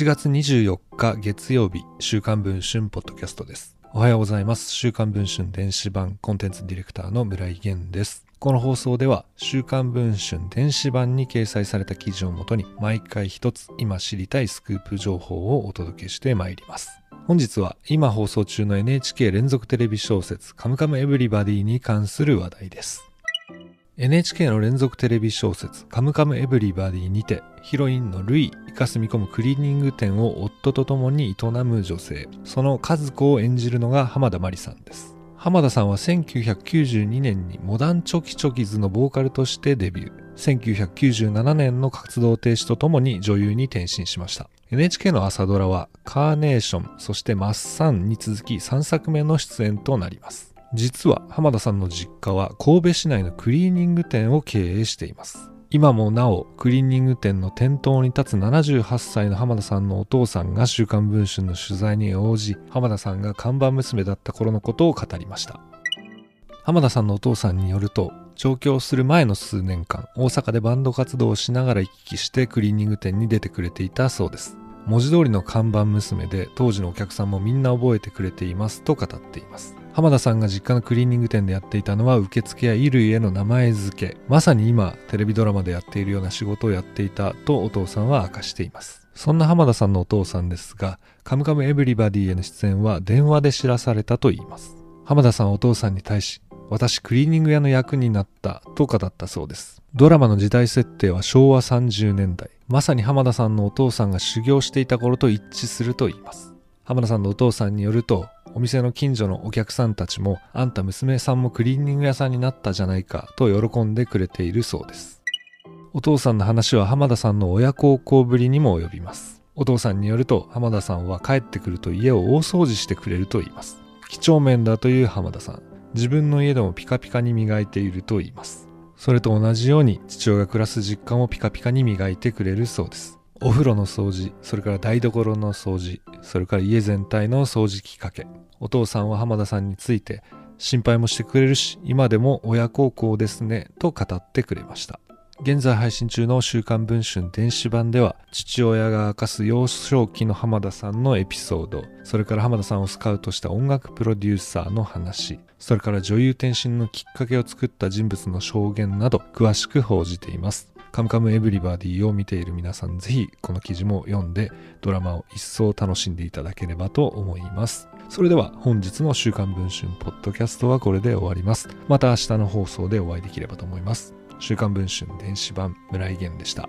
1月24日月曜日、週刊文春ポッドキャストです。おはようございます。週刊文春電子版コンテンツディレクターの村井源です。この放送では、週刊文春電子版に掲載された記事をもとに、毎回一つ今知りたいスクープ情報をお届けしてまいります。本日は今放送中の NHK 連続テレビ小説カムカムエヴリバディに関する話題です。NHK の連続テレビ小説カムカムエヴリバディにてヒロインのルイイカスミ込むクリーニング店を夫と共に営む女性。その和子を演じるのが浜田真理さんです。浜田さんは1992年にモダンチョキチョキズのボーカルとしてデビュー。1997年の活動停止とともに女優に転身しました。NHK の朝ドラはカーネーションそしてマッサンに続き3作目の出演となります。実は浜田さんの実家は神戸市内のクリーニング店を経営しています。今もなおクリーニング店の店頭に立つ78歳の浜田さんのお父さんが週刊文春の取材に応じ浜田さんが看板娘だった頃のことを語りました。浜田さんのお父さんによると上京する前の数年間大阪でバンド活動をしながら行き来してクリーニング店に出てくれていたそうです。文字通りの看板娘で当時のお客さんもみんな覚えてくれていますと語っています。浜田さんが実家のクリーニング店でやっていたのは受付や衣類への名前付け。まさに今テレビドラマでやっているような仕事をやっていたとお父さんは明かしています。そんな浜田さんのお父さんですが「カムカムエヴリバディ」への出演は電話で知らされたといいます。浜田さんお父さんに対し私クリーニング屋の役になったと語ったそうです。ドラマの時代設定は昭和30年代。まさに浜田さんのお父さんが修行していた頃と一致すると言います。浜田さんのお父さんによるとお店の近所のお客さんたちもあんた娘さんもクリーニング屋さんになったじゃないかと喜んでくれているそうです。お父さんの話は浜田さんの親孝行ぶりにも及びます。お父さんによると浜田さんは帰ってくると家を大掃除してくれると言います。几帳面だという浜田さん。自分の家でもピカピカに磨いていると言います。それと同じように父親が暮らす実家もピカピカに磨いてくれるそうです。お風呂の掃除それから台所の掃除それから家全体の掃除機かけ。お父さんは浜田さんについて心配もしてくれるし今でも親孝行ですねと語ってくれました。現在配信中の週刊文春電子版では父親が明かす幼少期の浜田さんのエピソードそれから浜田さんをスカウトした音楽プロデューサーの話それから女優転身のきっかけを作った人物の証言など詳しく報じています。カムカムエブリバディを見ている皆さんぜひこの記事も読んでドラマを一層楽しんでいただければと思います。それでは本日の週刊文春ポッドキャストはこれで終わります。また明日の放送でお会いできればと思います。週刊文春電子版村井源でした。